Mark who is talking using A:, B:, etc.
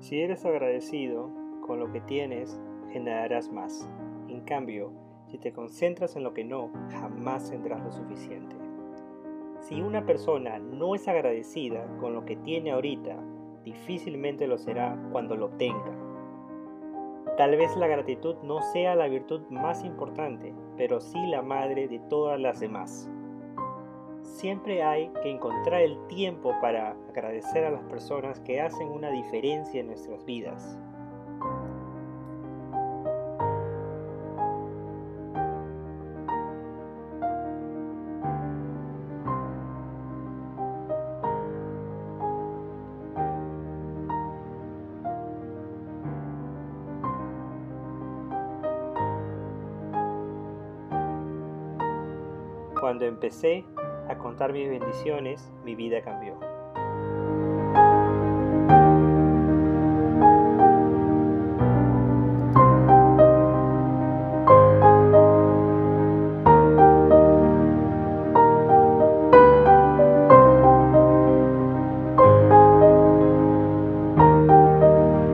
A: Si eres agradecido con lo que tienes, generarás más. En cambio, si te concentras en lo que no, jamás tendrás lo suficiente. Si una persona no es agradecida con lo que tiene ahorita, difícilmente lo será cuando lo tenga. Tal vez la gratitud no sea la virtud más importante, pero sí la madre de todas las demás. Siempre hay que encontrar el tiempo para agradecer a las personas que hacen una diferencia en nuestras vidas. Cuando empecé a contar mis bendiciones, mi vida cambió.